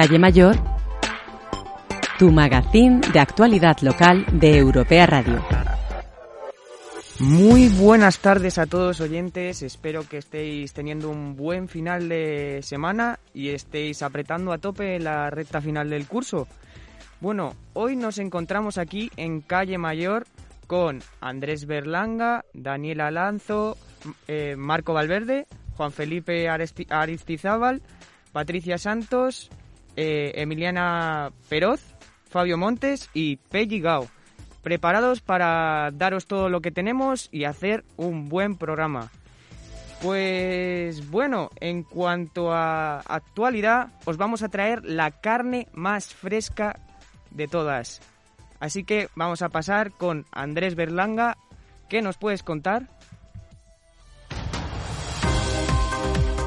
Calle Mayor, tu magazín de actualidad local de Europea Radio. Muy buenas tardes a todos oyentes, espero que estéis teniendo un buen final de semana y estéis apretando a tope la recta final del curso. Bueno, hoy nos encontramos aquí en Calle Mayor con Andrés Berlanga, Daniel Alanzo, eh, Marco Valverde, Juan Felipe Aristizábal, Patricia Santos, eh, Emiliana Peroz, Fabio Montes y Peggy Gao. Preparados para daros todo lo que tenemos y hacer un buen programa. Pues bueno, en cuanto a actualidad, os vamos a traer la carne más fresca de todas. Así que vamos a pasar con Andrés Berlanga. ¿Qué nos puedes contar?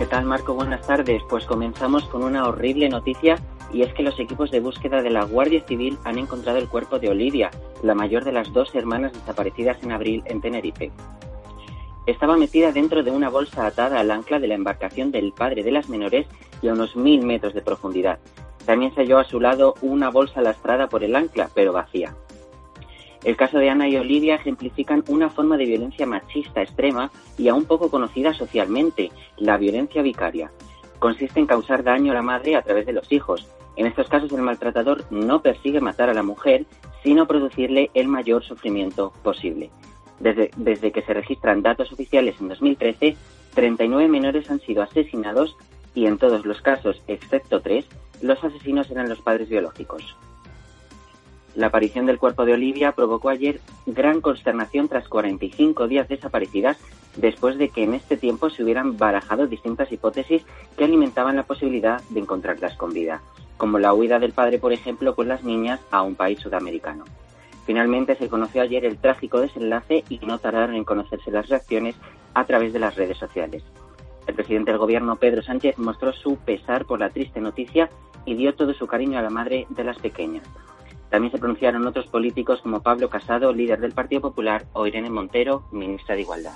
¿Qué tal Marco? Buenas tardes. Pues comenzamos con una horrible noticia y es que los equipos de búsqueda de la Guardia Civil han encontrado el cuerpo de Olivia, la mayor de las dos hermanas desaparecidas en abril en Tenerife. Estaba metida dentro de una bolsa atada al ancla de la embarcación del padre de las menores y a unos mil metros de profundidad. También se halló a su lado una bolsa lastrada por el ancla, pero vacía. El caso de Ana y Olivia ejemplifican una forma de violencia machista extrema y aún poco conocida socialmente, la violencia vicaria. Consiste en causar daño a la madre a través de los hijos. En estos casos el maltratador no persigue matar a la mujer, sino producirle el mayor sufrimiento posible. Desde, desde que se registran datos oficiales en 2013, 39 menores han sido asesinados y en todos los casos, excepto tres, los asesinos eran los padres biológicos. La aparición del cuerpo de Olivia provocó ayer gran consternación tras 45 días desaparecidas, después de que en este tiempo se hubieran barajado distintas hipótesis que alimentaban la posibilidad de encontrarlas con vida, como la huida del padre, por ejemplo, con las niñas a un país sudamericano. Finalmente se conoció ayer el trágico desenlace y no tardaron en conocerse las reacciones a través de las redes sociales. El presidente del gobierno, Pedro Sánchez, mostró su pesar por la triste noticia y dio todo su cariño a la madre de las pequeñas. También se pronunciaron otros políticos como Pablo Casado, líder del Partido Popular, o Irene Montero, ministra de Igualdad.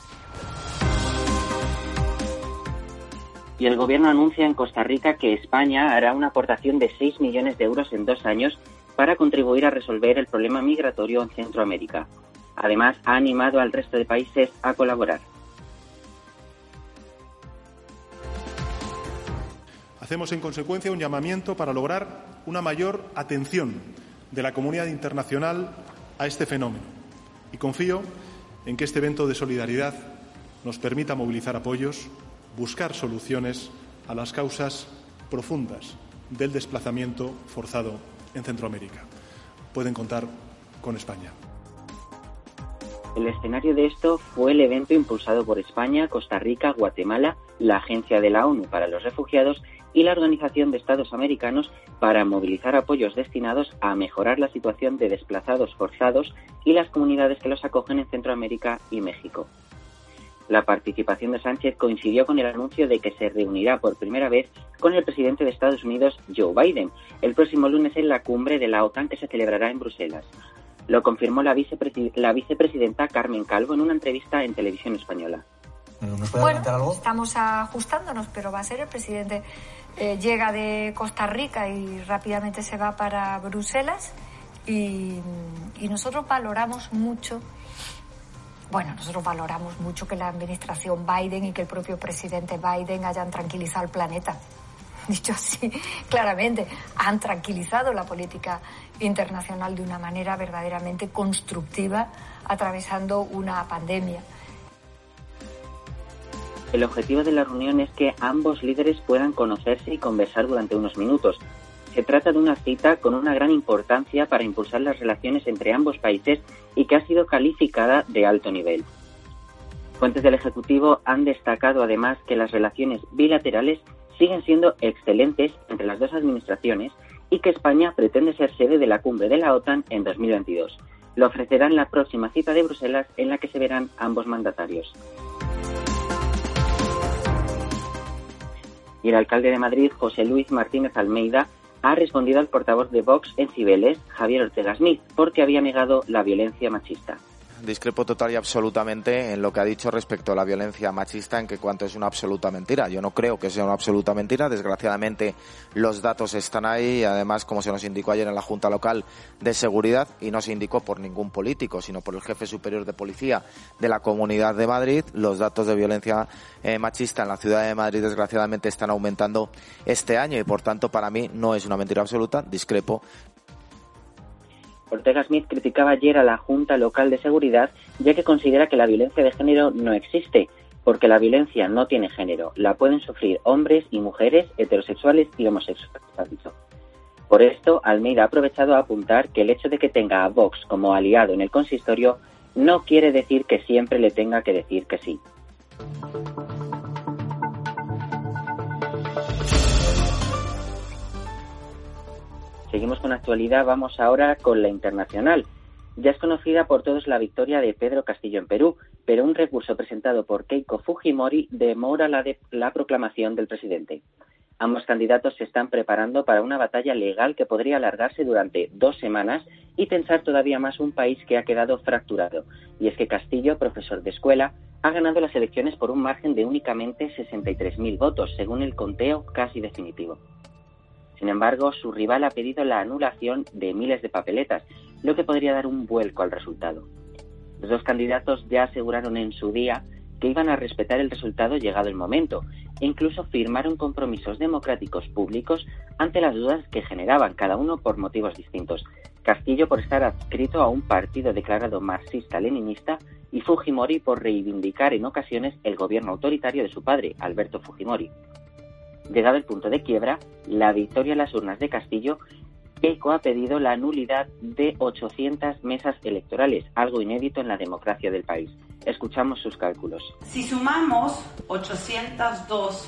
Y el gobierno anuncia en Costa Rica que España hará una aportación de 6 millones de euros en dos años para contribuir a resolver el problema migratorio en Centroamérica. Además, ha animado al resto de países a colaborar. Hacemos en consecuencia un llamamiento para lograr una mayor atención de la comunidad internacional a este fenómeno y confío en que este evento de solidaridad nos permita movilizar apoyos, buscar soluciones a las causas profundas del desplazamiento forzado en Centroamérica. Pueden contar con España. El escenario de esto fue el evento impulsado por España, Costa Rica, Guatemala, la Agencia de la ONU para los Refugiados y la Organización de Estados Americanos para movilizar apoyos destinados a mejorar la situación de desplazados forzados y las comunidades que los acogen en Centroamérica y México. La participación de Sánchez coincidió con el anuncio de que se reunirá por primera vez con el presidente de Estados Unidos, Joe Biden, el próximo lunes en la cumbre de la OTAN que se celebrará en Bruselas. Lo confirmó la, la vicepresidenta Carmen Calvo en una entrevista en televisión española. Bueno, estamos ajustándonos, pero va a ser el presidente. Eh, llega de Costa Rica y rápidamente se va para Bruselas y, y nosotros valoramos mucho bueno, nosotros valoramos mucho que la administración Biden y que el propio presidente Biden hayan tranquilizado el planeta. Dicho así, claramente, han tranquilizado la política internacional de una manera verdaderamente constructiva, atravesando una pandemia. El objetivo de la reunión es que ambos líderes puedan conocerse y conversar durante unos minutos. se trata de una cita con una gran importancia para impulsar las relaciones entre ambos países y que ha sido calificada de alto nivel. Fuentes del Ejecutivo han destacado además que las relaciones bilaterales siguen siendo excelentes entre las dos administraciones y que España pretende ser sede de la cumbre de la OTAN en 2022. Lo ofrecerá en la próxima cita de Bruselas en la que se verán ambos mandatarios. Y el alcalde de Madrid, José Luis Martínez Almeida, ha respondido al portavoz de Vox en Cibeles, Javier Ortega Smith, porque había negado la violencia machista discrepo total y absolutamente en lo que ha dicho respecto a la violencia machista, en que cuanto es una absoluta mentira. Yo no creo que sea una absoluta mentira. Desgraciadamente, los datos están ahí además, como se nos indicó ayer en la Junta Local de Seguridad, y no se indicó por ningún político, sino por el jefe superior de policía de la Comunidad de Madrid, los datos de violencia eh, machista en la ciudad de Madrid, desgraciadamente, están aumentando este año y, por tanto, para mí no es una mentira absoluta. Discrepo Ortega Smith criticaba ayer a la Junta Local de Seguridad ya que considera que la violencia de género no existe, porque la violencia no tiene género, la pueden sufrir hombres y mujeres, heterosexuales y homosexuales. Por esto, Almeida ha aprovechado a apuntar que el hecho de que tenga a Vox como aliado en el consistorio no quiere decir que siempre le tenga que decir que sí. Seguimos con actualidad, vamos ahora con la internacional. Ya es conocida por todos la victoria de Pedro Castillo en Perú, pero un recurso presentado por Keiko Fujimori demora la, la proclamación del presidente. Ambos candidatos se están preparando para una batalla legal que podría alargarse durante dos semanas y tensar todavía más un país que ha quedado fracturado. Y es que Castillo, profesor de escuela, ha ganado las elecciones por un margen de únicamente 63.000 votos, según el conteo casi definitivo. Sin embargo, su rival ha pedido la anulación de miles de papeletas, lo que podría dar un vuelco al resultado. Los dos candidatos ya aseguraron en su día que iban a respetar el resultado llegado el momento e incluso firmaron compromisos democráticos públicos ante las dudas que generaban cada uno por motivos distintos. Castillo por estar adscrito a un partido declarado marxista-leninista y Fujimori por reivindicar en ocasiones el gobierno autoritario de su padre, Alberto Fujimori. Llegado el punto de quiebra, la victoria en las urnas de Castillo, Keiko ha pedido la nulidad de 800 mesas electorales, algo inédito en la democracia del país. Escuchamos sus cálculos. Si sumamos 802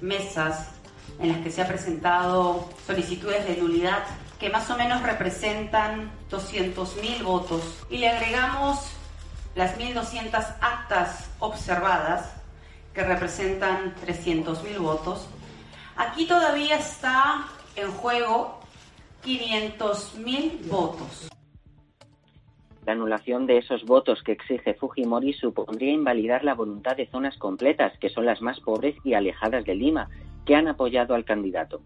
mesas en las que se han presentado solicitudes de nulidad, que más o menos representan 200.000 votos, y le agregamos las 1.200 actas observadas, que representan 300.000 votos, Aquí todavía está en juego 500.000 votos. La anulación de esos votos que exige Fujimori supondría invalidar la voluntad de zonas completas, que son las más pobres y alejadas de Lima, que han apoyado al candidato.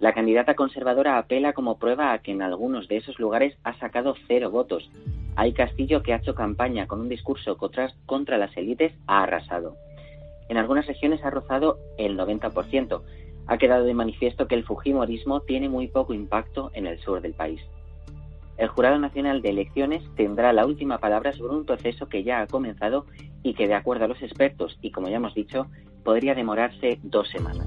La candidata conservadora apela como prueba a que en algunos de esos lugares ha sacado cero votos. Hay Castillo que ha hecho campaña con un discurso contra, contra las élites, ha arrasado. En algunas regiones ha rozado el 90%, ha quedado de manifiesto que el Fujimorismo tiene muy poco impacto en el sur del país. El Jurado Nacional de Elecciones tendrá la última palabra sobre un proceso que ya ha comenzado y que, de acuerdo a los expertos y como ya hemos dicho, podría demorarse dos semanas.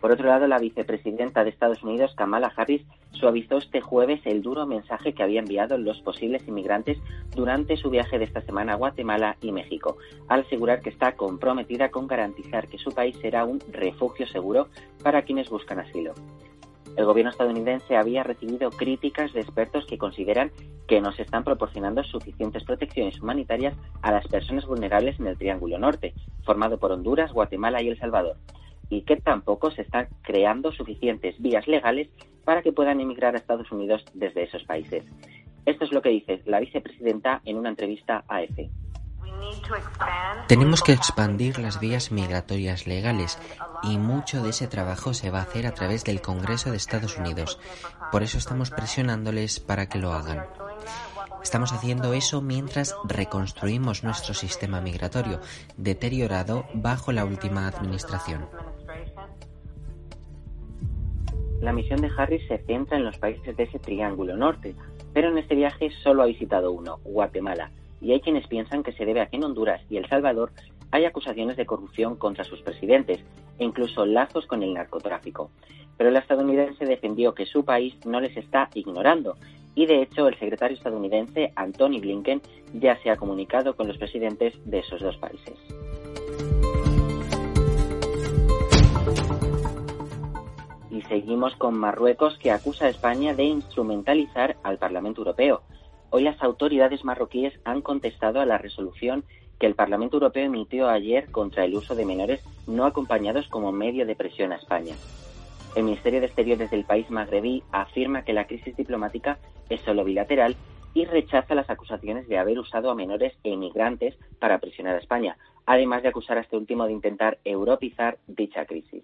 Por otro lado, la vicepresidenta de Estados Unidos, Kamala Harris, suavizó este jueves el duro mensaje que había enviado los posibles inmigrantes durante su viaje de esta semana a Guatemala y México, al asegurar que está comprometida con garantizar que su país será un refugio seguro para quienes buscan asilo. El gobierno estadounidense había recibido críticas de expertos que consideran que no se están proporcionando suficientes protecciones humanitarias a las personas vulnerables en el Triángulo Norte, formado por Honduras, Guatemala y El Salvador y que tampoco se están creando suficientes vías legales para que puedan emigrar a Estados Unidos desde esos países. Esto es lo que dice la vicepresidenta en una entrevista a EFE. Tenemos que expandir las vías migratorias legales y mucho de ese trabajo se va a hacer a través del Congreso de Estados Unidos. Por eso estamos presionándoles para que lo hagan. Estamos haciendo eso mientras reconstruimos nuestro sistema migratorio, deteriorado bajo la última administración. La misión de Harris se centra en los países de ese triángulo norte, pero en este viaje solo ha visitado uno, Guatemala, y hay quienes piensan que se debe a que en Honduras y El Salvador hay acusaciones de corrupción contra sus presidentes, e incluso lazos con el narcotráfico. Pero la estadounidense defendió que su país no les está ignorando y de hecho el secretario estadounidense Anthony Blinken ya se ha comunicado con los presidentes de esos dos países. Seguimos con Marruecos que acusa a España de instrumentalizar al Parlamento Europeo. Hoy las autoridades marroquíes han contestado a la resolución que el Parlamento Europeo emitió ayer contra el uso de menores no acompañados como medio de presión a España. El Ministerio de Exteriores del país magrebí afirma que la crisis diplomática es solo bilateral y rechaza las acusaciones de haber usado a menores e inmigrantes para presionar a España, además de acusar a este último de intentar europizar dicha crisis.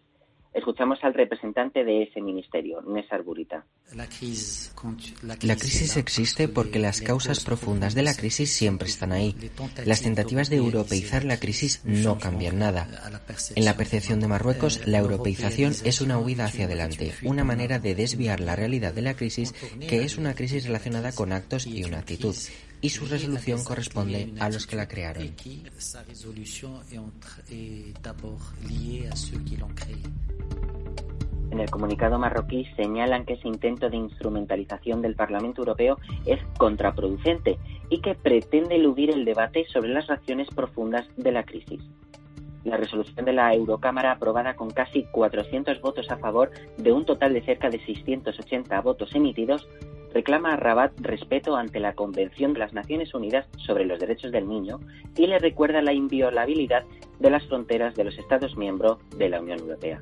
Escuchamos al representante de ese ministerio, Nésar Burita. La crisis existe porque las causas profundas de la crisis siempre están ahí. Las tentativas de europeizar la crisis no cambian nada. En la percepción de Marruecos, la europeización es una huida hacia adelante, una manera de desviar la realidad de la crisis, que es una crisis relacionada con actos y una actitud y su resolución corresponde a los que la crearon. En el comunicado marroquí señalan que ese intento de instrumentalización del Parlamento Europeo es contraproducente y que pretende eludir el debate sobre las razones profundas de la crisis. La resolución de la Eurocámara, aprobada con casi 400 votos a favor de un total de cerca de 680 votos emitidos, reclama a Rabat respeto ante la Convención de las Naciones Unidas sobre los Derechos del Niño y le recuerda la inviolabilidad de las fronteras de los Estados miembros de la Unión Europea.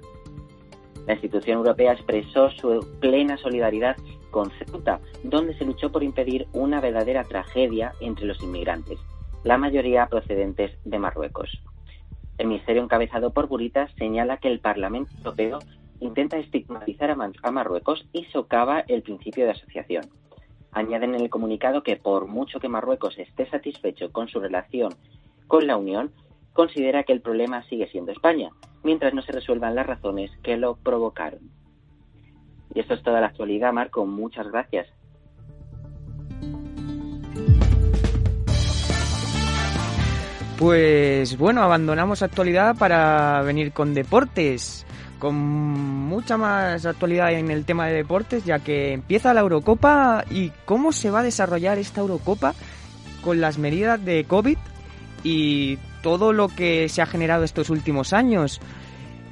La institución europea expresó su plena solidaridad con Ceuta, donde se luchó por impedir una verdadera tragedia entre los inmigrantes, la mayoría procedentes de Marruecos. El ministerio encabezado por Burita señala que el Parlamento Europeo intenta estigmatizar a, Marruecos y socava el principio de asociación. Añaden en el comunicado que por mucho que Marruecos esté satisfecho con su relación con la Unión, considera que el problema sigue siendo España, mientras no se resuelvan las razones que lo provocaron. Y esto es toda la actualidad, Marco. Muchas gracias. Pues bueno, abandonamos actualidad para venir con deportes, con mucha más actualidad en el tema de deportes, ya que empieza la Eurocopa y cómo se va a desarrollar esta Eurocopa con las medidas de COVID y todo lo que se ha generado estos últimos años.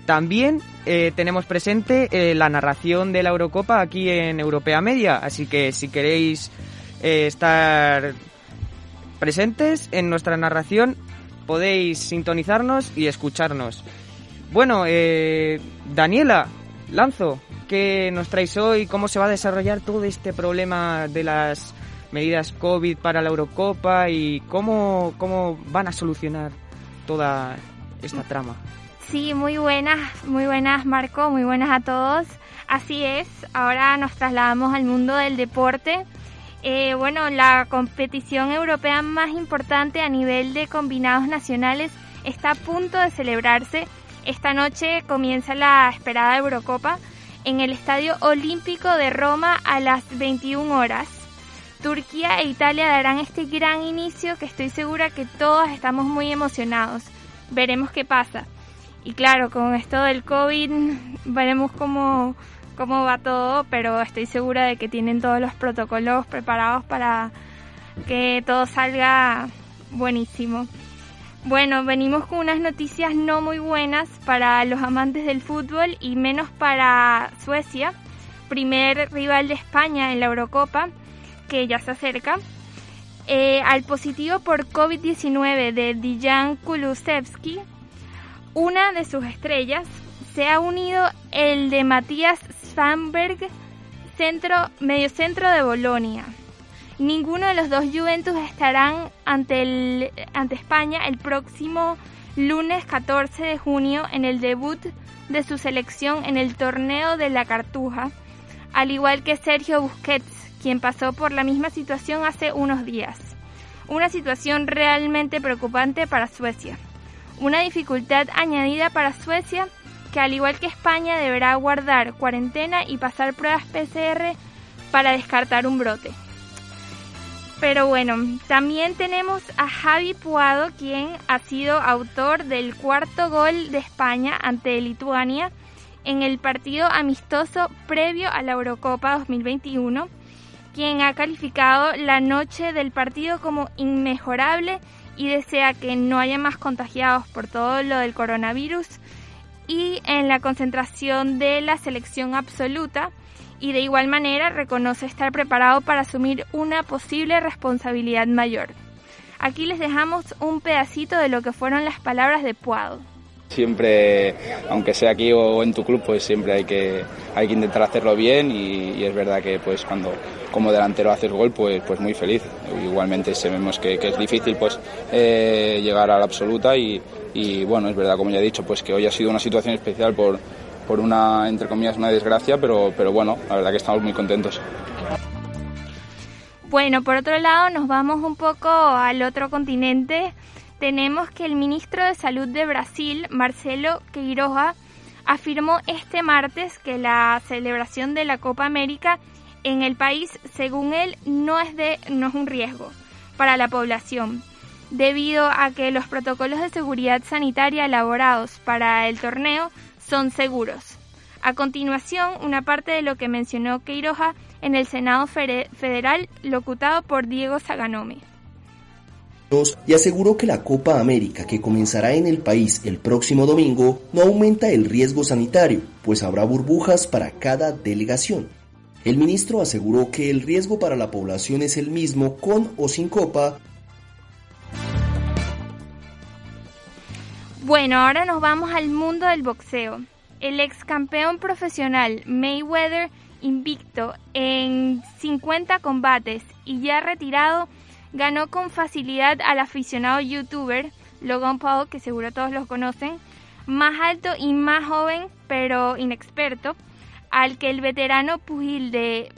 También eh, tenemos presente eh, la narración de la Eurocopa aquí en Europea Media, así que si queréis eh, estar presentes en nuestra narración, podéis sintonizarnos y escucharnos. Bueno, Daniela, Lanzo, ¿qué nos traéis hoy? ¿Cómo se va a desarrollar todo este problema de las medidas COVID para la Eurocopa y cómo, cómo van a solucionar toda esta trama. Sí, muy buenas, muy buenas Marco, muy buenas a todos. Así es, ahora nos trasladamos al mundo del deporte. Eh, bueno, la competición europea más importante a nivel de combinados nacionales está a punto de celebrarse. Esta noche comienza la esperada Eurocopa en el Estadio Olímpico de Roma a las 21 horas. Turquía e Italia darán este gran inicio que estoy segura que todos estamos muy emocionados. Veremos qué pasa. Y claro, con esto del COVID veremos cómo, cómo va todo, pero estoy segura de que tienen todos los protocolos preparados para que todo salga buenísimo. Bueno, venimos con unas noticias no muy buenas para los amantes del fútbol y menos para Suecia, primer rival de España en la Eurocopa que ya se acerca, eh, al positivo por COVID-19 de Dijan Kulusevski, una de sus estrellas, se ha unido el de Matías Sandberg, centro, mediocentro de Bolonia. Ninguno de los dos Juventus estarán ante, el, ante España el próximo lunes 14 de junio en el debut de su selección en el torneo de la Cartuja, al igual que Sergio Busquets, quien pasó por la misma situación hace unos días. Una situación realmente preocupante para Suecia. Una dificultad añadida para Suecia que al igual que España deberá guardar cuarentena y pasar pruebas PCR para descartar un brote. Pero bueno, también tenemos a Javi Puado, quien ha sido autor del cuarto gol de España ante Lituania en el partido amistoso previo a la Eurocopa 2021, quien ha calificado la noche del partido como inmejorable y desea que no haya más contagiados por todo lo del coronavirus. Y en la concentración de la selección absoluta y de igual manera reconoce estar preparado para asumir una posible responsabilidad mayor. Aquí les dejamos un pedacito de lo que fueron las palabras de Puado. Siempre, aunque sea aquí o en tu club, pues siempre hay que, hay que intentar hacerlo bien y, es verdad que pues cuando como delantero haces gol, pues, pues muy feliz. Igualmente sabemos que, que es difícil pues eh, llegar a la absoluta y, y, bueno, es verdad, como ya he dicho, pues que hoy ha sido una situación especial por, por una, entre comillas, una desgracia, pero, pero bueno, la verdad que estamos muy contentos. Bueno, por otro lado, nos vamos un poco al otro continente tenemos que el ministro de Salud de Brasil, Marcelo Queiroga, afirmó este martes que la celebración de la Copa América en el país, según él, no es, de, no es un riesgo para la población, debido a que los protocolos de seguridad sanitaria elaborados para el torneo son seguros. A continuación, una parte de lo que mencionó Queiroga en el Senado Federal, locutado por Diego Zaganome y aseguró que la Copa América que comenzará en el país el próximo domingo no aumenta el riesgo sanitario, pues habrá burbujas para cada delegación. El ministro aseguró que el riesgo para la población es el mismo con o sin copa. Bueno, ahora nos vamos al mundo del boxeo. El ex campeón profesional Mayweather, invicto en 50 combates y ya retirado, ganó con facilidad al aficionado youtuber Logan Paul, que seguro todos lo conocen, más alto y más joven, pero inexperto, al que el veterano pugil de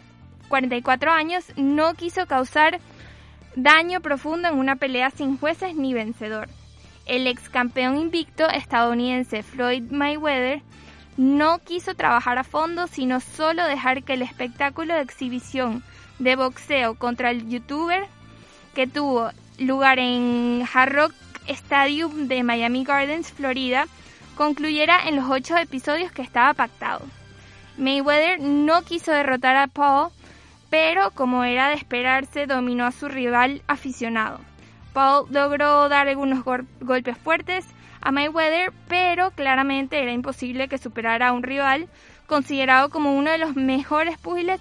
44 años no quiso causar daño profundo en una pelea sin jueces ni vencedor. El ex campeón invicto estadounidense Floyd Mayweather no quiso trabajar a fondo, sino solo dejar que el espectáculo de exhibición de boxeo contra el youtuber que tuvo lugar en Hard Rock Stadium de Miami Gardens, Florida, concluyera en los ocho episodios que estaba pactado. Mayweather no quiso derrotar a Paul, pero como era de esperarse, dominó a su rival aficionado. Paul logró dar algunos golpes fuertes a Mayweather, pero claramente era imposible que superara a un rival considerado como uno de los mejores púgiles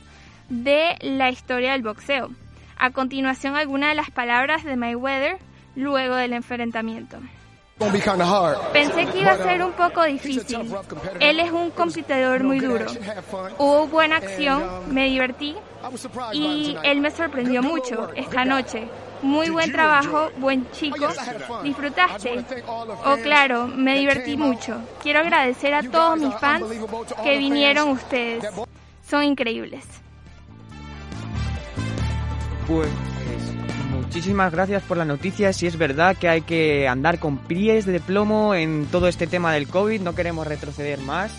de la historia del boxeo. A continuación, algunas de las palabras de Mayweather luego del enfrentamiento. Pensé que iba a ser un poco difícil. Él es un competidor muy duro. Hubo buena acción, me divertí y él me sorprendió mucho esta noche. Muy buen trabajo, buen chico. ¿Disfrutaste? Oh, claro, me divertí mucho. Quiero agradecer a todos mis fans que vinieron ustedes. Son increíbles. Pues muchísimas gracias por la noticia. Si es verdad que hay que andar con pies de plomo en todo este tema del COVID, no queremos retroceder más.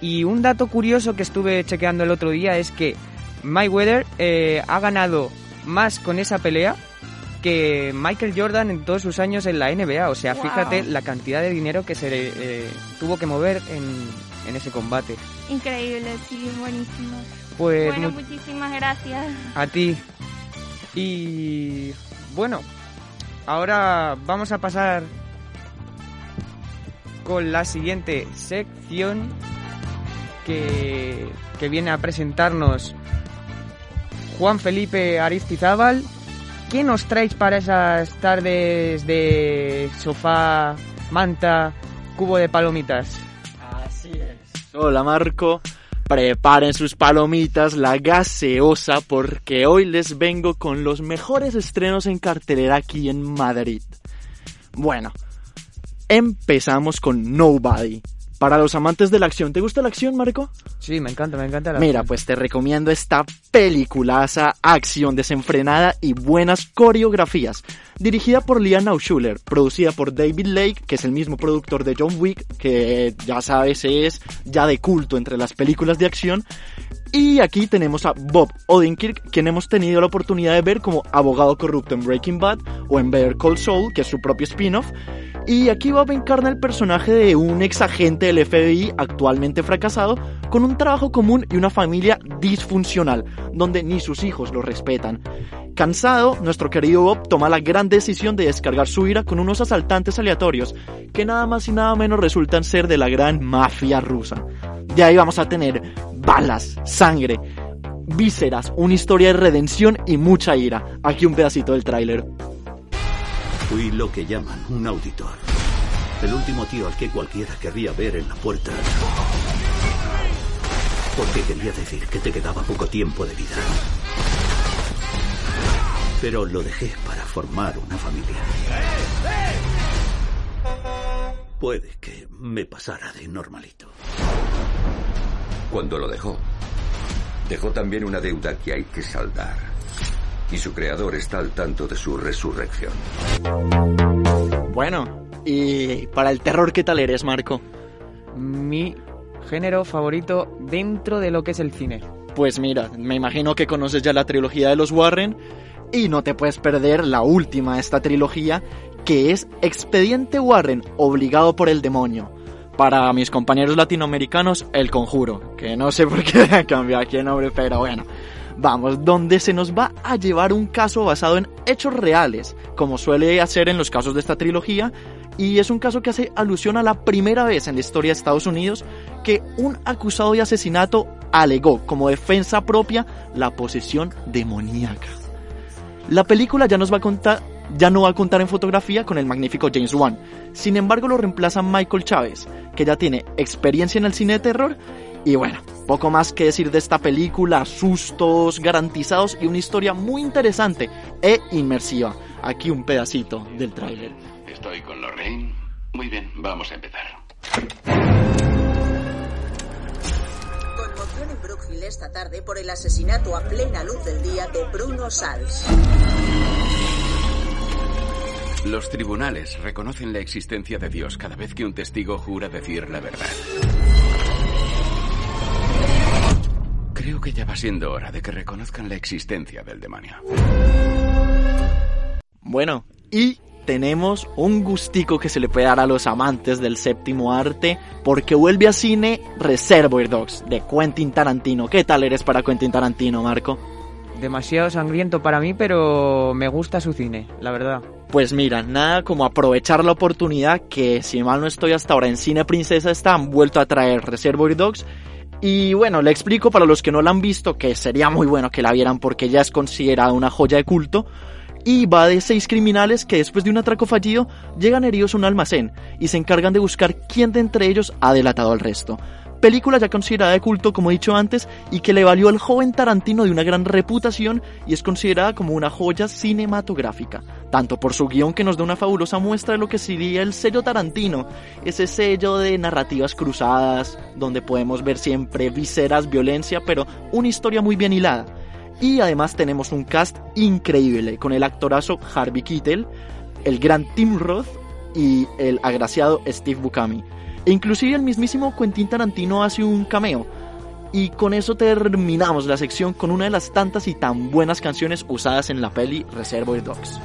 Y un dato curioso que estuve chequeando el otro día es que Mayweather eh, ha ganado más con esa pelea que Michael Jordan en todos sus años en la NBA. O sea, fíjate la cantidad de dinero que se eh, tuvo que mover en, en, ese combate. Increíble, sí, buenísimo. Pues, bueno, muchísimas gracias. A ti. Y bueno, ahora vamos a pasar con la siguiente sección que, que viene a presentarnos Juan Felipe Aristizábal. ¿Qué nos traéis para esas tardes de sofá, manta, cubo de palomitas? Así es. Hola Marco. Preparen sus palomitas, la gaseosa, porque hoy les vengo con los mejores estrenos en cartelera aquí en Madrid. Bueno, empezamos con Nobody, Para los amantes de la acción, ¿te gusta la acción, Marco? Sí, me encanta, me encanta la Mira, acción. pues te recomiendo esta peliculaza, acción desenfrenada y buenas coreografías. Dirigida por Liam Schuller, producida por David Lake, que es el mismo productor de John Wick, que ya sabes es ya de culto entre las películas de acción. Y aquí tenemos a Bob Odenkirk, quien hemos tenido la oportunidad de ver como abogado corrupto en Breaking Bad o en Better Call Saul, que es su propio spin-off. Y aquí Bob encarna el personaje de un ex agente del FBI actualmente fracasado, con un trabajo común y una familia disfuncional, donde ni sus hijos lo respetan. Cansado, nuestro querido Bob toma la gran decisión de descargar su ira con unos asaltantes aleatorios, que nada más y nada menos resultan ser de la gran mafia rusa. De ahí vamos a tener balas, sangre, vísceras, una historia de redención y mucha ira. Aquí un pedacito del tráiler. Fui lo que llaman un auditor. El último tío al que cualquiera querría ver en la puerta. Porque quería decir que te quedaba poco tiempo de vida. Pero lo dejé para formar una familia. Puede que me pasara de normalito. Cuando lo dejó, dejó también una deuda que hay que saldar. Y su creador está al tanto de su resurrección. Bueno, y para el terror, ¿qué tal eres, Marco? Mi género favorito dentro de lo que es el cine. Pues mira, me imagino que conoces ya la trilogía de los Warren y no te puedes perder la última de esta trilogía, que es Expediente Warren, obligado por el demonio. Para mis compañeros latinoamericanos, El Conjuro, que no sé por qué cambió aquí el nombre, pero bueno. Vamos, donde se nos va a llevar un caso basado en hechos reales, como suele hacer en los casos de esta trilogía, y es un caso que hace alusión a la primera vez en la historia de Estados Unidos que un acusado de asesinato alegó como defensa propia la posesión demoníaca. La película ya nos va a contar, ya no va a contar en fotografía con el magnífico James Wan. Sin embargo, lo reemplaza Michael Chávez, que ya tiene experiencia en el cine de terror. Y bueno, poco más que decir de esta película, sustos garantizados y una historia muy interesante e inmersiva. Aquí un pedacito del tráiler. Estoy con Lorraine. Muy bien, vamos a empezar. Conmoción en Brookfield esta tarde por el asesinato a plena luz del día de Bruno Sals. Los tribunales reconocen la existencia de Dios cada vez que un testigo jura decir la verdad. Creo que ya va siendo hora de que reconozcan la existencia del demonio. Bueno, y tenemos un gustico que se le puede dar a los amantes del séptimo arte porque vuelve a cine Reservoir Dogs de Quentin Tarantino. ¿Qué tal eres para Quentin Tarantino, Marco? Demasiado sangriento para mí, pero me gusta su cine, la verdad. Pues mira, nada como aprovechar la oportunidad que, si mal no estoy hasta ahora en Cine Princesa, está, han vuelto a traer Reservoir Dogs. Y bueno, le explico para los que no la han visto que sería muy bueno que la vieran porque ya es considerada una joya de culto. Y va de seis criminales que después de un atraco fallido llegan heridos a un almacén y se encargan de buscar quién de entre ellos ha delatado al resto. Película ya considerada de culto, como he dicho antes, y que le valió al joven Tarantino de una gran reputación y es considerada como una joya cinematográfica, tanto por su guion que nos da una fabulosa muestra de lo que sería el sello Tarantino, ese sello de narrativas cruzadas, donde podemos ver siempre viseras, violencia, pero una historia muy bien hilada. Y además tenemos un cast increíble, con el actorazo Harvey Keitel, el gran Tim Roth y el agraciado Steve Buscemi. E inclusive el mismísimo Quentin Tarantino hace un cameo. Y con eso terminamos la sección con una de las tantas y tan buenas canciones usadas en la peli Reservoir Dogs.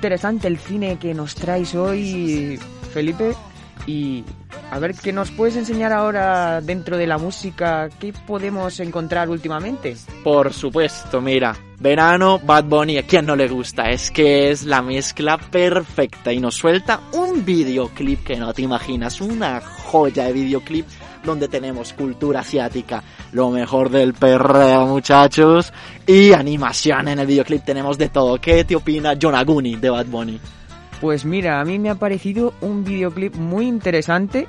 Interesante el cine que nos traes hoy, Felipe. Y a ver, ¿qué nos puedes enseñar ahora dentro de la música? ¿Qué podemos encontrar últimamente? Por supuesto, mira, verano, Bad Bunny, ¿a quién no le gusta? Es que es la mezcla perfecta y nos suelta un videoclip que no te imaginas, una joya de videoclip donde tenemos cultura asiática, lo mejor del perreo, muchachos, y animación en el videoclip tenemos de todo. ¿Qué te opina Jonaguni de Bad Bunny? Pues mira, a mí me ha parecido un videoclip muy interesante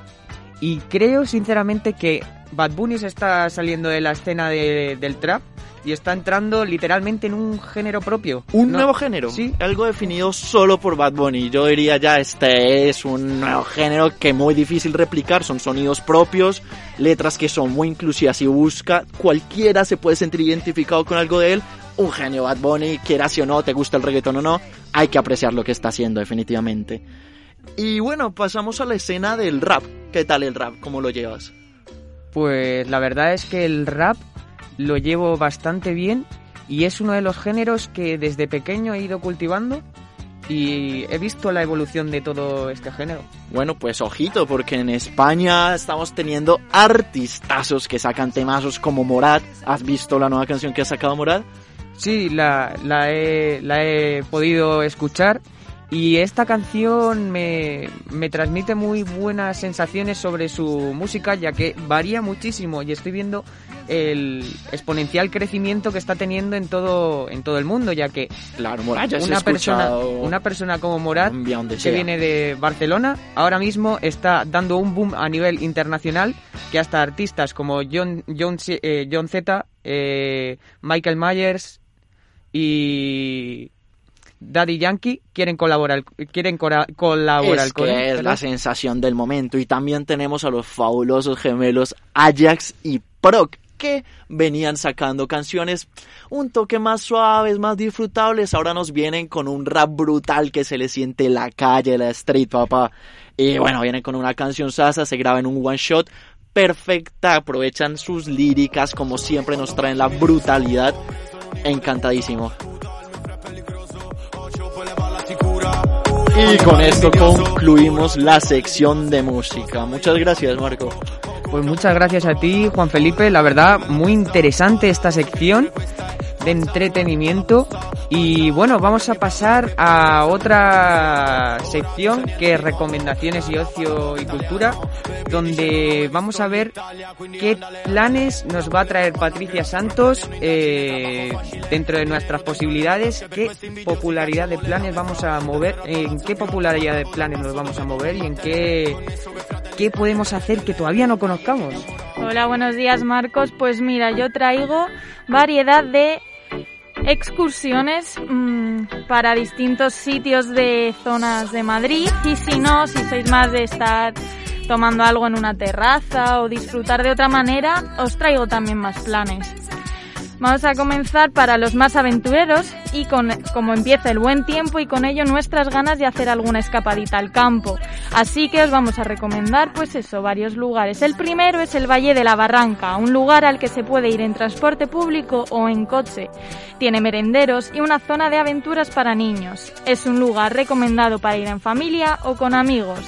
y creo sinceramente que Bad Bunny se está saliendo de la escena de- del trap y está entrando literalmente en un género propio. Un No- nuevo género, Sí. algo definido solo por Bad Bunny. Yo diría ya, este es un nuevo género que muy difícil replicar, son sonidos propios, letras que son muy inclusivas y busca, cualquiera se puede sentir identificado con algo de él. Un genio Bad Bunny, quieras o no, te gusta el reggaetón o no, hay que apreciar lo que está haciendo definitivamente. Y bueno, pasamos a la escena del rap. ¿Qué tal el rap? ¿Cómo lo llevas? Pues la verdad es que el rap lo llevo bastante bien y es uno de los géneros que desde pequeño he ido cultivando y he visto la evolución de todo este género. Bueno, pues ojito, porque en España estamos teniendo artistazos que sacan temazos como Morat. ¿Has visto la nueva canción que ha sacado Morat? Sí, la, la, he, la he podido escuchar y esta canción me, me transmite muy buenas sensaciones sobre su música ya que varía muchísimo y estoy viendo el exponencial crecimiento que está teniendo en todo en todo el mundo ya que Claro, Morat una persona una persona como Morat que viene de Barcelona ahora mismo está dando un boom a nivel internacional que hasta artistas como John John, eh, John Z eh, Michael Myers y Daddy Yankee quieren colaborar quieren colaborar Es con que él, es ¿verdad? la sensación del momento. Y también tenemos a los fabulosos gemelos Ajax y Proc, que venían sacando canciones un toque más suaves, más disfrutables. Ahora nos vienen con un rap brutal que se le siente la calle, la street, papá. Y bueno, vienen con una canción sasa, se graba en un one shot. Perfecta, aprovechan sus líricas como siempre nos traen la brutalidad. Encantadísimo. Y con esto concluimos la sección de música. Muchas gracias, Marco. Pues muchas gracias a ti, Juan Felipe. La verdad, muy interesante esta sección de entretenimiento. Y bueno, vamos a pasar a otra sección que es recomendaciones y ocio y cultura, donde vamos a ver qué planes nos va a traer Patricia Santos eh, dentro de nuestras posibilidades, qué popularidad de planes vamos a mover, en qué popularidad de planes nos vamos a mover y en qué, qué podemos hacer que todavía no conozcamos. Hola, buenos días Marcos. Pues mira, yo traigo variedad de excursiones mm, para distintos sitios de zonas de Madrid y si no, si sois más de estar tomando algo en una terraza o disfrutar de otra manera, os traigo también más planes. Vamos a comenzar para los más aventureros y con, como empieza el buen tiempo y con ello nuestras ganas de hacer alguna escapadita al campo. Así que os vamos a recomendar pues eso, varios lugares. El primero es el Valle de la Barranca, un lugar al que se puede ir en transporte público o en coche. Tiene merenderos y una zona de aventuras para niños. Es un lugar recomendado para ir en familia o con amigos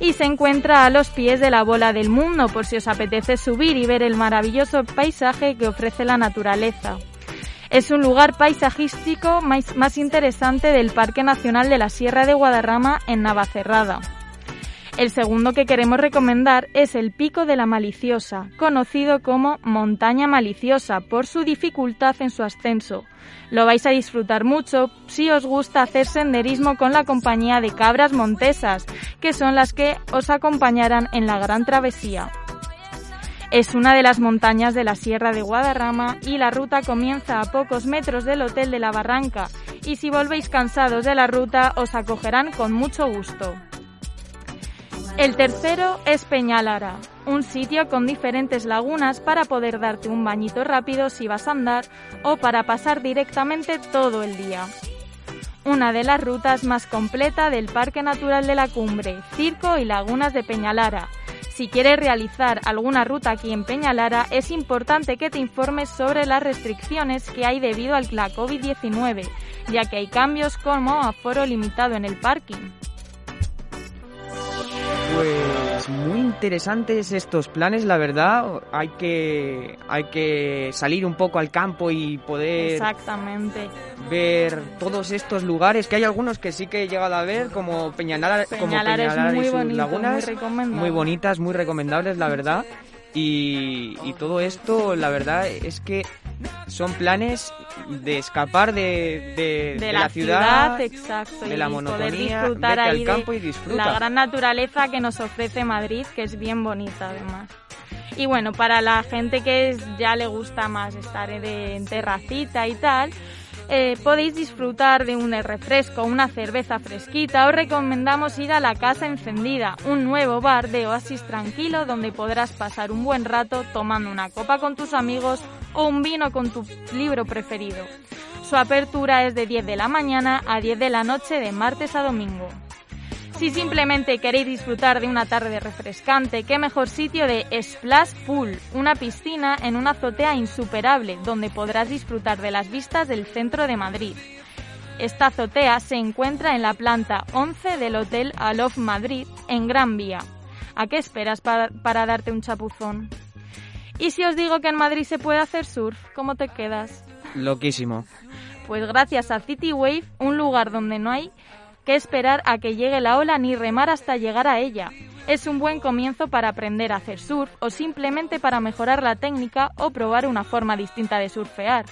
y se encuentra a los pies de la bola del mundo por si os apetece subir y ver el maravilloso paisaje que ofrece la naturaleza. Es un lugar paisajístico más, interesante del Parque Nacional de la Sierra de Guadarrama en Navacerrada. El segundo que queremos recomendar es el Pico de la Maliciosa, conocido como Montaña Maliciosa por su dificultad en su ascenso. Lo vais a disfrutar mucho si os gusta hacer senderismo con la compañía de cabras montesas, que son las que os acompañarán en la gran travesía. Es una de las montañas de la Sierra de Guadarrama y la ruta comienza a pocos metros del Hotel de la Barranca y si volvéis cansados de la ruta os acogerán con mucho gusto. El tercero es Peñalara, un sitio con diferentes lagunas para poder darte un bañito rápido si vas a andar o para pasar directamente todo el día. Una de las rutas más completa del Parque Natural de la Cumbre, Circo y Lagunas de Peñalara. Si quieres realizar alguna ruta aquí en Peñalara, es importante que te informes sobre las restricciones que hay debido a la COVID-19, ya que hay cambios como aforo limitado en el parking. Pues muy interesantes estos planes, la verdad. Hay que, hay que salir un poco al campo y poder Exactamente. ver todos estos lugares, que hay algunos que sí que he llegado a ver, como Peñalara, como Peñalara es Peñalara y muy sus bonito, lagunas, muy muy bonitas, muy recomendables, la verdad. Y, y todo esto, la verdad, es que son planes de escapar de, de, de, de la, ciudad, exacto, de y la monotonía, disfrutar vete al ahí campo y disfruta. la gran naturaleza que nos ofrece Madrid, que es bien bonita además. Y bueno, para la gente que es- ya le gusta más estar en terracita y tal, eh, podéis disfrutar de un refresco, una cerveza fresquita. Os recomendamos ir a la Casa Encendida, un nuevo bar de oasis tranquilo donde podrás pasar un buen rato tomando una copa con tus amigos o un vino con tu libro preferido. Su apertura es de 10 de la mañana a 10 de la noche de martes a domingo. Si simplemente queréis disfrutar de una tarde refrescante, qué mejor sitio de Splash Pool, una piscina en una azotea insuperable donde podrás disfrutar de las vistas del centro de Madrid. Esta azotea se encuentra en la planta 11 del Hotel Alof Madrid en Gran Vía. ¿A qué esperas para, para darte un chapuzón? Y si os digo que en Madrid se puede hacer surf, ¿cómo te quedas? Loquísimo. Pues gracias a City Wave, un lugar donde no hay que esperar a que llegue la ola ni remar hasta llegar a ella. Es un buen comienzo para aprender a hacer surf o simplemente para mejorar la técnica o probar una forma distinta de surfear.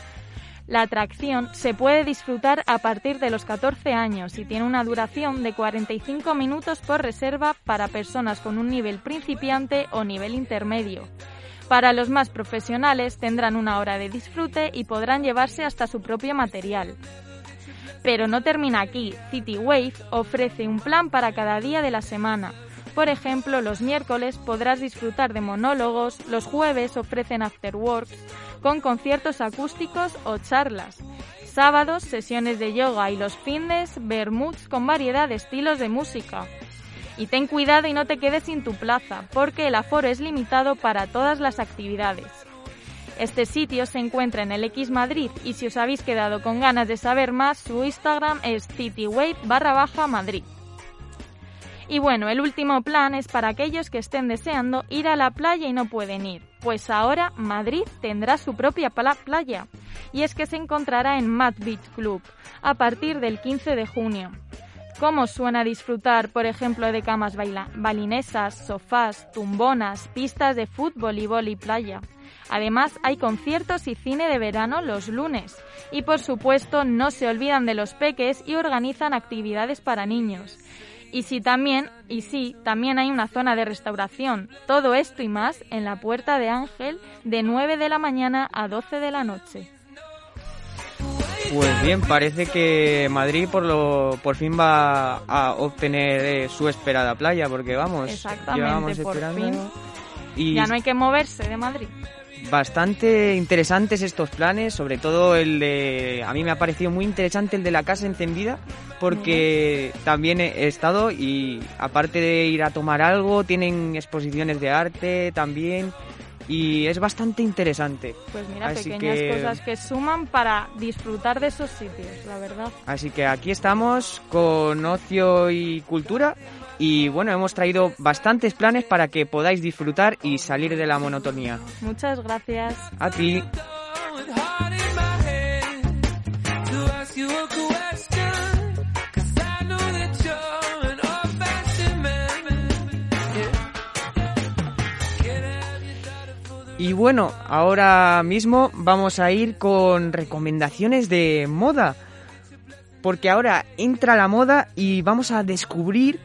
La atracción se puede disfrutar a partir de los 14 años y tiene una duración de 45 minutos por reserva para personas con un nivel principiante o nivel intermedio. Para los más profesionales tendrán una hora de disfrute y podrán llevarse hasta su propio material. Pero no termina aquí. City Wave ofrece un plan para cada día de la semana. Por ejemplo, los miércoles podrás disfrutar de monólogos, los jueves ofrecen afterworks con conciertos acústicos o charlas. Sábados, sesiones de yoga y los findes, bermuds con variedad de estilos de música. Y ten cuidado y no te quedes sin tu plaza, porque el aforo es limitado para todas las actividades. Este sitio se encuentra en el X Madrid y si os habéis quedado con ganas de saber más, su Instagram es citywave barra baja Madrid. Y bueno, el último plan es para aquellos que estén deseando ir a la playa y no pueden ir, pues ahora Madrid tendrá su propia pla- playa, y es que se encontrará en Mad Beach Club a partir del 15 de junio. ¿Cómo suena disfrutar, por ejemplo, de camas balinesas, sofás, tumbonas, pistas de fútbol y vóley playa? Además, hay conciertos y cine de verano los lunes. Y por supuesto, no se olvidan de los peques y organizan actividades para niños. Y sí también, y sí, también hay una zona de restauración. Todo esto y más en la Puerta de Ángel de 9 de la mañana a 12 de la noche. Pues bien, parece que Madrid por lo por fin va a obtener eh, su esperada playa, porque vamos, llevamos Exactamente, por esperando fin. y Ya no hay que moverse de Madrid. bastante interesantes estos planes, sobre todo el de a mí me ha parecido muy interesante el de la casa encendida, porque también he estado y aparte de ir a tomar algo, tienen exposiciones de arte también y es bastante interesante. Pues mira, Así pequeñas que- cosas que suman para disfrutar de esos sitios, la verdad. Así que aquí estamos con ocio y cultura y bueno, hemos traído bastantes planes para que podáis disfrutar y salir de la monotonía. Muchas gracias. A ti. Bueno, ahora mismo vamos a ir con recomendaciones de moda. Porque ahora entra la moda y vamos a descubrir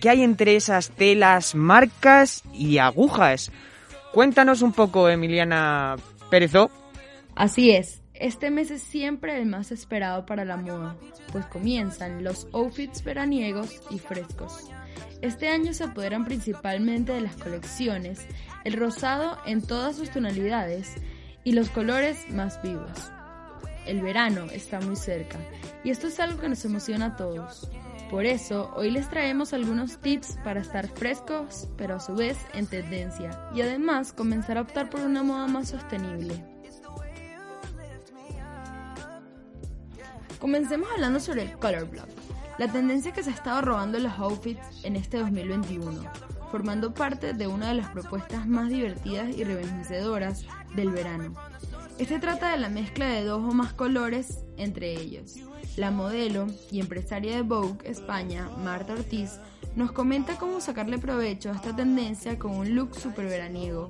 qué hay entre esas telas, marcas y agujas. Cuéntanos un poco, Emiliana Pérezó. Así es, este mes es siempre el más esperado para la moda, pues comienzan los outfits veraniegos y frescos. Este año se apoderan principalmente de las colecciones el rosado en todas sus tonalidades y los colores más vivos. El verano está muy cerca y esto es algo que nos emociona a todos. Por eso, hoy les traemos algunos tips para estar frescos, pero a su vez en tendencia, y además comenzar a optar por una moda más sostenible. Comencemos hablando sobre el color block, la tendencia que se ha estado robando los outfits en este 2021, formando parte de una de las propuestas más divertidas y rejuvenecedoras del verano. Este trata de la mezcla de dos o más colores entre ellos. La modelo y empresaria de Vogue España, Marta Ortiz, nos comenta cómo sacarle provecho a esta tendencia con un look super veraniego.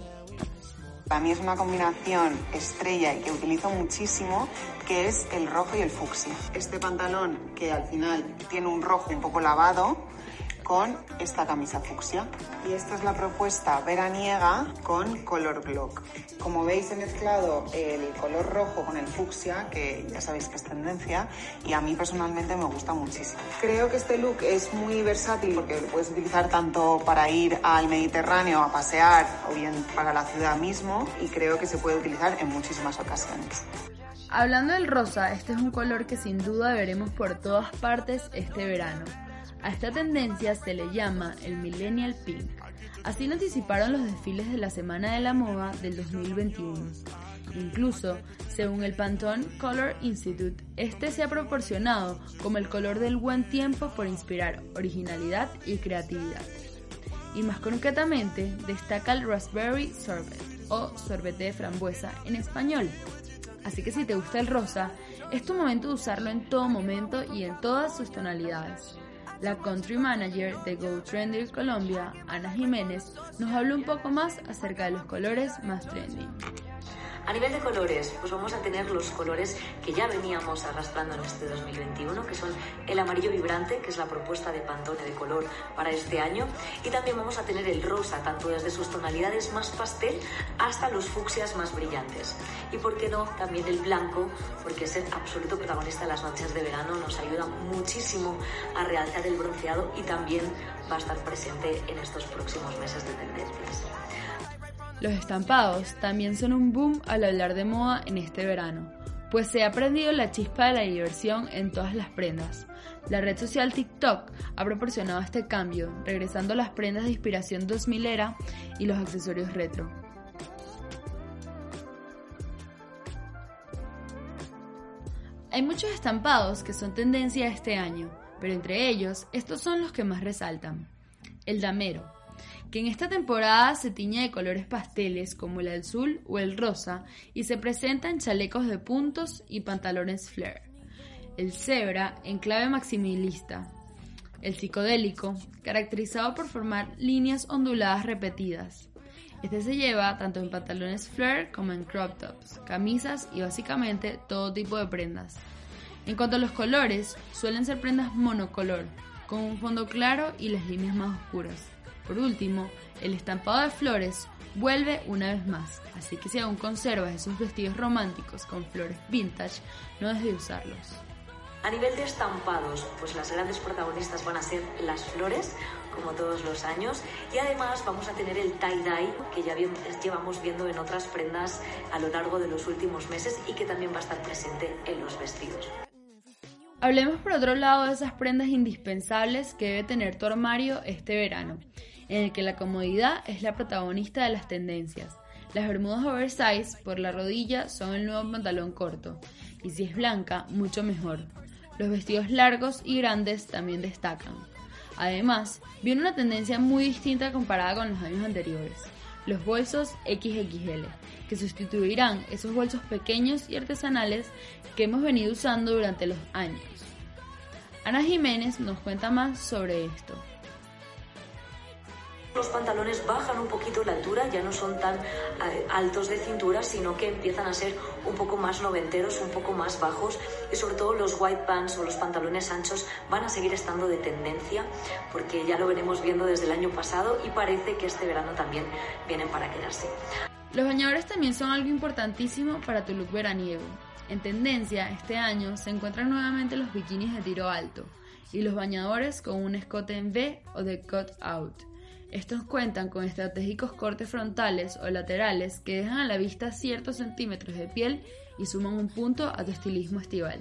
Para mí es una combinación estrella y que utilizo muchísimo, que es el rojo y el fucsia. Este pantalón que al final tiene un rojo un poco lavado, con esta camisa fucsia. Y esta es la propuesta veraniega con color block. Como veis he mezclado el color rojo con el fucsia, que ya sabéis que es tendencia, y a mí personalmente me gusta muchísimo. Creo que este look es muy versátil porque lo puedes utilizar tanto para ir al Mediterráneo a pasear o bien para la ciudad mismo y creo que se puede utilizar en muchísimas ocasiones. Hablando del rosa, este es un color que sin duda veremos por todas partes este verano. A esta tendencia se le llama el Millennial Pink. Así lo anticiparon los desfiles de la Semana de la Moda del 2021. Incluso, según el Pantone Color Institute, este se ha proporcionado como el color del buen tiempo por inspirar originalidad y creatividad. Y más concretamente, destaca el Raspberry Sorbet o sorbete de frambuesa en español. Así que si te gusta el rosa, es tu momento de usarlo en todo momento y en todas sus tonalidades. La country manager de Go Trendy Colombia, Ana Jiménez, nos habló un poco más acerca de los colores más trending. A nivel de colores, pues vamos a tener los colores que ya veníamos arrastrando en este 2021, que son el amarillo vibrante, que es la propuesta de Pantone de color para este año, y también vamos a tener el rosa, tanto desde sus tonalidades más pastel hasta los fucsias más brillantes. Y por qué no, también el blanco, porque es el absoluto protagonista de las noches de verano, nos ayuda muchísimo a realzar el bronceado y también va a estar presente en estos próximos meses de tendencias. Los estampados también son un boom al hablar de moda en este verano, pues se ha prendido la chispa de la diversión en todas las prendas. La red social TikTok ha proporcionado este cambio, regresando las prendas de inspiración 2000 era y los accesorios retro. Hay muchos estampados que son tendencia este año, pero entre ellos estos son los que más resaltan. El damero, que en esta temporada se tiñe de colores pasteles como el azul o el rosa y se presenta en chalecos de puntos y pantalones flare. El cebra en clave maximilista. El psicodélico, caracterizado por formar líneas onduladas repetidas. Este se lleva tanto en pantalones flare como en crop tops, camisas y básicamente todo tipo de prendas. En cuanto a los colores, suelen ser prendas monocolor, con un fondo claro y las líneas más oscuras. Por último, el estampado de flores vuelve una vez más, así que si aún conservas esos vestidos románticos con flores vintage, no dejes de usarlos. A nivel de estampados, pues las grandes protagonistas van a ser las flores, como todos los años, y además vamos a tener el tie-dye, que ya llevamos viendo en otras prendas a lo largo de los últimos meses y que también va a estar presente en los vestidos. Hablemos por otro lado de esas prendas indispensables que debe tener tu armario este verano, en el que la comodidad es la protagonista de las tendencias. Las bermudas oversize por la rodilla son el nuevo pantalón corto, y si es blanca, mucho mejor. Los vestidos largos y grandes también destacan. Además, viene una tendencia muy distinta comparada con los años anteriores. Los bolsos XXL, que sustituirán esos bolsos pequeños y artesanales que hemos venido usando durante los años. Ana Jiménez nos cuenta más sobre esto. Los pantalones bajan un poquito la altura, ya no son tan eh, altos de cintura, sino que empiezan a ser un poco más noventeros, un poco más bajos y sobre todo los white pants o los pantalones anchos van a seguir estando de tendencia porque ya lo venimos viendo desde el año pasado y parece que este verano también vienen para quedarse. Los bañadores también son algo importantísimo para tu look veraniego. En tendencia este año se encuentran nuevamente los bikinis de tiro alto y los bañadores con un escote en V o de cut out. Estos cuentan con estratégicos cortes frontales o laterales que dejan a la vista ciertos centímetros de piel y suman un punto a tu estilismo estival.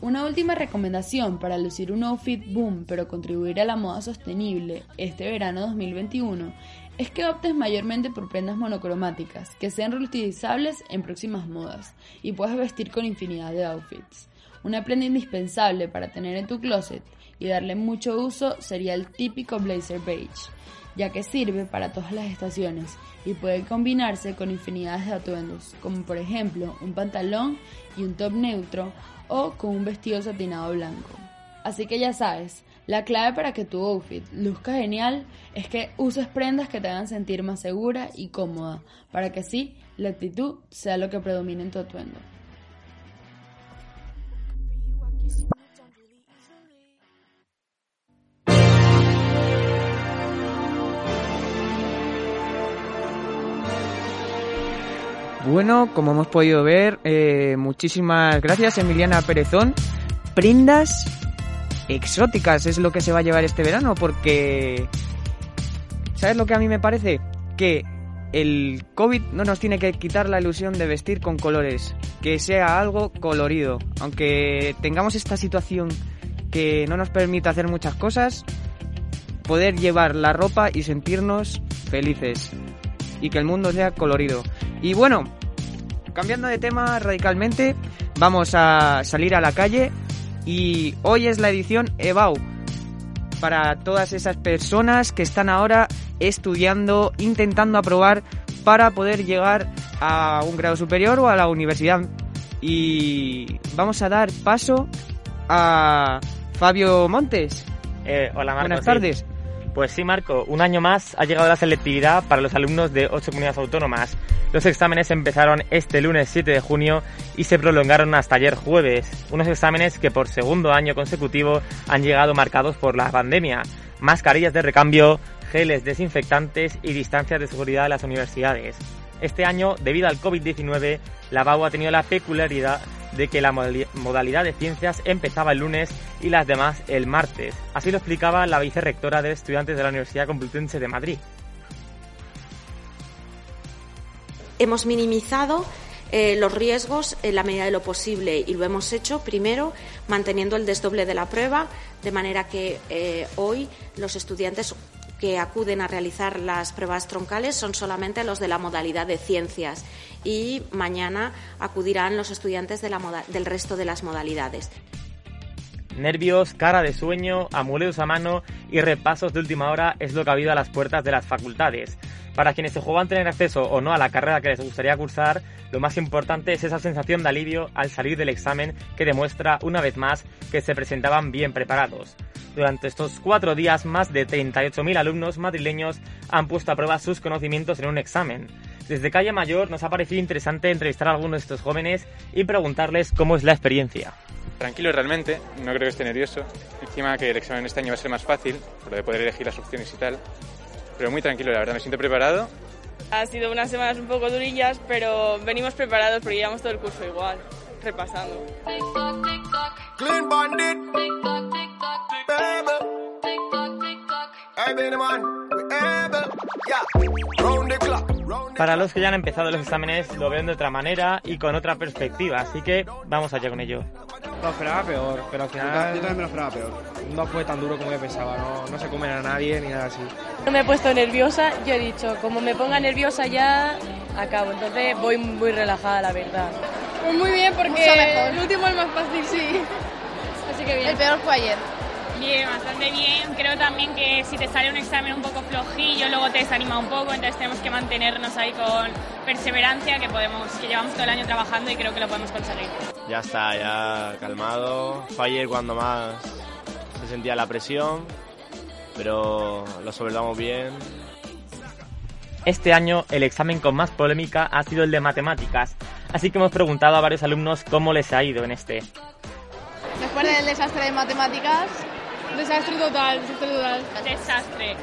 Una última recomendación para lucir un outfit boom pero contribuir a la moda sostenible este verano 2021 es que optes mayormente por prendas monocromáticas que sean reutilizables en próximas modas y puedas vestir con infinidad de outfits. Una prenda indispensable para tener en tu closet y darle mucho uso sería el típico blazer beige, ya que sirve para todas las estaciones y puede combinarse con infinidades de atuendos, como por ejemplo un pantalón y un top neutro o con un vestido satinado blanco. Así que ya sabes, la clave para que tu outfit luzca genial es que uses prendas que te hagan sentir más segura y cómoda, para que así la actitud sea lo que predomine en tu atuendo. Bueno, como hemos podido ver, eh, muchísimas gracias Emiliana Perezón. Prendas exóticas es lo que se va a llevar este verano porque... ¿Sabes lo que a mí me parece? Que el COVID no nos tiene que quitar la ilusión de vestir con colores, que sea algo colorido. Aunque tengamos esta situación que no nos permite hacer muchas cosas, poder llevar la ropa y sentirnos felices y que el mundo sea colorido. Y bueno, cambiando de tema radicalmente, vamos a salir a la calle y hoy es la edición EBAU para todas esas personas que están ahora estudiando, intentando aprobar para poder llegar a un grado superior o a la universidad. Y vamos a dar paso a Fabio Montes. Eh, hola Marco. Buenas sí. Pues sí, Marco, un año más ha llegado la selectividad para los alumnos de ocho comunidades autónomas. Los exámenes empezaron este lunes 7 de junio y se prolongaron hasta ayer jueves. Unos exámenes que por segundo año consecutivo han llegado marcados por la pandemia. Mascarillas de recambio, geles desinfectantes y distancias de seguridad en las universidades. Este año, debido al COVID-19, la BAU ha tenido la peculiaridad de que la modali- modalidad de ciencias empezaba el lunes y las demás el martes. Así lo explicaba la vicerrectora de estudiantes de la Universidad Complutense de Madrid. hemos minimizado eh, los riesgos en la medida de lo posible y lo hemos hecho primero manteniendo el desdoble de la prueba, de manera que eh, hoy los estudiantes que acuden a realizar las pruebas troncales son solamente los de la modalidad de ciencias y mañana acudirán los estudiantes de la moda- del resto de las modalidades. Nervios, cara de sueño, amuletos a mano y repasos de última hora es lo que ha habido a las puertas de las facultades. Para quienes se juegan tener acceso o no a la carrera que les gustaría cursar, lo más importante es esa sensación de alivio al salir del examen que demuestra una vez más que se presentaban bien preparados. Durante estos cuatro días, más de 38.000 alumnos madrileños han puesto a prueba sus conocimientos en un examen. Desde Calle Mayor nos ha parecido interesante entrevistar a algunos de estos jóvenes y preguntarles cómo es la experiencia. Tranquilo realmente, no creo que esté nervioso. Encima que el examen este año va a ser más fácil, por lo de poder elegir las opciones y tal. Pero muy tranquilo, la verdad, me siento preparado. Ha sido unas semanas un poco durillas, pero venimos preparados porque llevamos todo el curso igual, repasando. Para los que ya han empezado los exámenes lo ven de otra manera y con otra perspectiva, así que vamos allá con ello. Lo esperaba peor, pero al Yo final también me lo esperaba peor. no fue tan duro como yo pensaba, no, no se comen a nadie ni nada así. No me he puesto nerviosa, yo he dicho, como me ponga nerviosa ya, acabo. Entonces voy muy relajada, la verdad. Pues muy bien, porque mejor. el último es más fácil, sí. Así que bien. El peor fue ayer. Bien, bastante bien. Creo también que si te sale un examen un poco flojillo, luego te desanima un poco, entonces tenemos que mantenernos ahí con perseverancia, que podemos, que llevamos todo el año trabajando y creo que lo podemos conseguir. Ya está, ya calmado. Fue ayer cuando más se sentía la presión, pero lo sobrellevamos bien. Este año el examen con más polémica ha sido el de matemáticas, así que hemos preguntado a varios alumnos cómo les ha ido en este. Después del desastre de matemáticas, desastre total, desastre total. Desastre.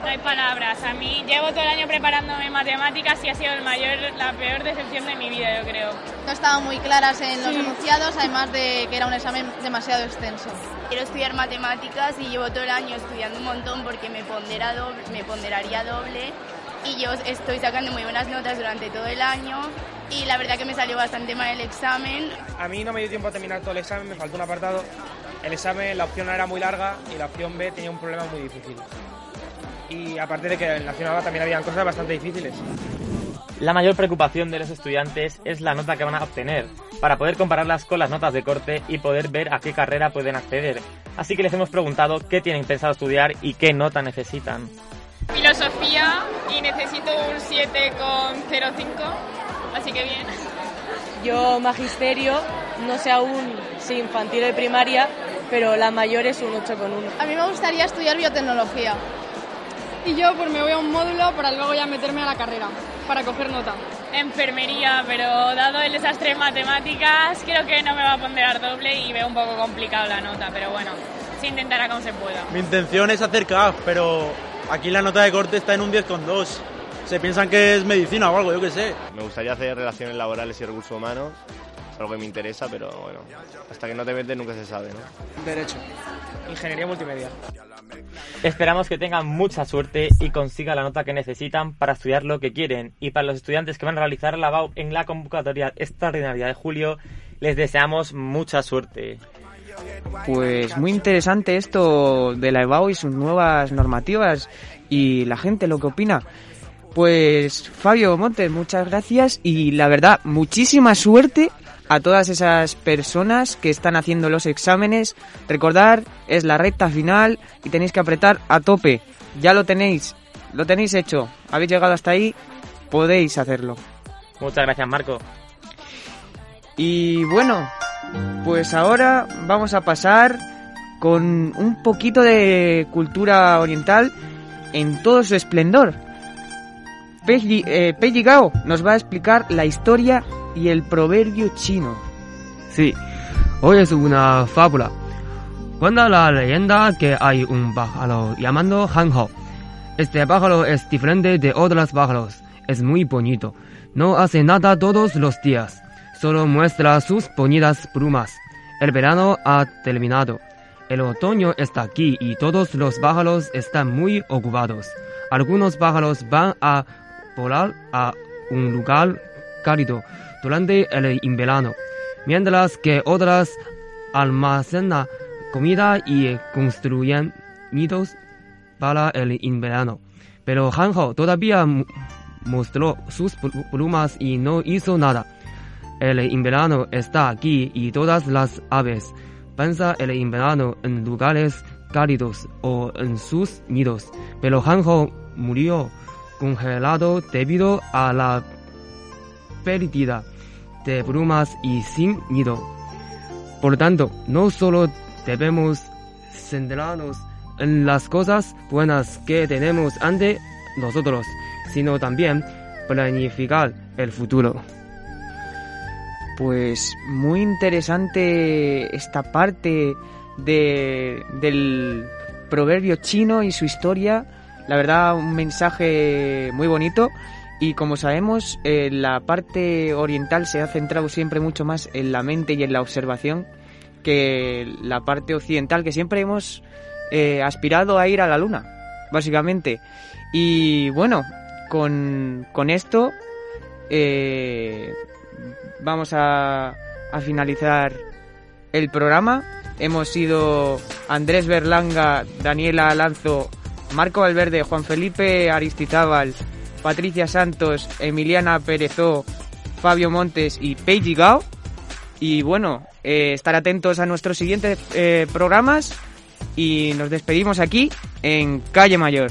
No hay palabras. A mí llevo todo el año preparándome matemáticas y ha sido el mayor, la peor decepción de mi vida, yo creo. No estaban muy claras en los enunciados, además de que era un examen demasiado extenso. Quiero estudiar matemáticas y llevo todo el año estudiando un montón porque me, pondera doble, me ponderaría doble y yo estoy sacando muy buenas notas durante todo el año y la verdad que me salió bastante mal el examen. A mí no me dio tiempo a terminar todo el examen, me faltó un apartado. El examen, la opción A era muy larga y la opción B tenía un problema muy difícil. Y aparte de que en la opción A también habían cosas bastante difíciles. La mayor preocupación de los estudiantes es la nota que van a obtener, para poder compararlas con las notas de corte y poder ver a qué carrera pueden acceder. Así que les hemos preguntado qué tienen pensado estudiar y qué nota necesitan. Filosofía y necesito un 7,05, así que bien. Yo magisterio, no sé aún si infantil o primaria, pero la mayor es un 8,1. A mí me gustaría estudiar biotecnología. Y yo pues me voy a un módulo para luego ya meterme a la carrera, para coger nota. Enfermería, pero dado el desastre en matemáticas, creo que no me va a ponderar doble y veo un poco complicado la nota, pero bueno, se intentará como se pueda. Mi intención es hacer CAF, pero aquí la nota de corte está en un 10,2. Se piensan que es medicina o algo, yo qué sé. Me gustaría hacer relaciones laborales y recursos humanos, algo que me interesa, pero bueno, hasta que no te metes nunca se sabe, ¿no? Derecho. Ingeniería multimedia. Esperamos que tengan mucha suerte y consigan la nota que necesitan para estudiar lo que quieren. Y para los estudiantes que van a realizar la BAU en la convocatoria extraordinaria de julio, les deseamos mucha suerte. Pues muy interesante esto de la EBAU y sus nuevas normativas y la gente lo que opina. Pues Fabio Montes, muchas gracias y la verdad, muchísima suerte a todas esas personas que están haciendo los exámenes. Recordar, es la recta final y tenéis que apretar a tope. Ya lo tenéis, lo tenéis hecho. Habéis llegado hasta ahí, podéis hacerlo. Muchas gracias, Marco. Y bueno, pues ahora vamos a pasar con un poquito de cultura oriental en todo su esplendor. Pei eh, Gao nos va a explicar la historia y el proverbio chino. Sí, hoy es una fábula. Cuenta la leyenda que hay un pájaro llamado Han Ho. Este pájaro es diferente de otros pájaros. Es muy bonito. No hace nada todos los días. Solo muestra sus bonitas plumas. El verano ha terminado. El otoño está aquí y todos los pájaros están muy ocupados. Algunos pájaros van a volar a un lugar cálido durante el invierno, mientras que otras almacenan comida y construyen nidos para el invierno. Pero Hanjo todavía mostró sus plumas y no hizo nada. El invierno está aquí y todas las aves piensan el invierno en lugares cálidos o en sus nidos. Pero Hanjo murió congelado debido a la pérdida de plumas y sin nido. Por tanto, no solo debemos centrarnos en las cosas buenas que tenemos ante nosotros, sino también planificar el futuro. Pues muy interesante esta parte de, del proverbio chino y su historia. La verdad, un mensaje muy bonito. Y como sabemos, eh, la parte oriental se ha centrado siempre mucho más en la mente y en la observación que la parte occidental, que siempre hemos eh, aspirado a ir a la luna, básicamente. Y bueno, con, con esto eh, vamos a, a finalizar el programa. Hemos sido Andrés Berlanga, Daniela Alanzo, Marco Valverde, Juan Felipe Aristizábal, Patricia Santos, Emiliana Perezó, Fabio Montes y Peiji Gao. Y bueno, eh, estar atentos a nuestros siguientes eh, programas y nos despedimos aquí en Calle Mayor.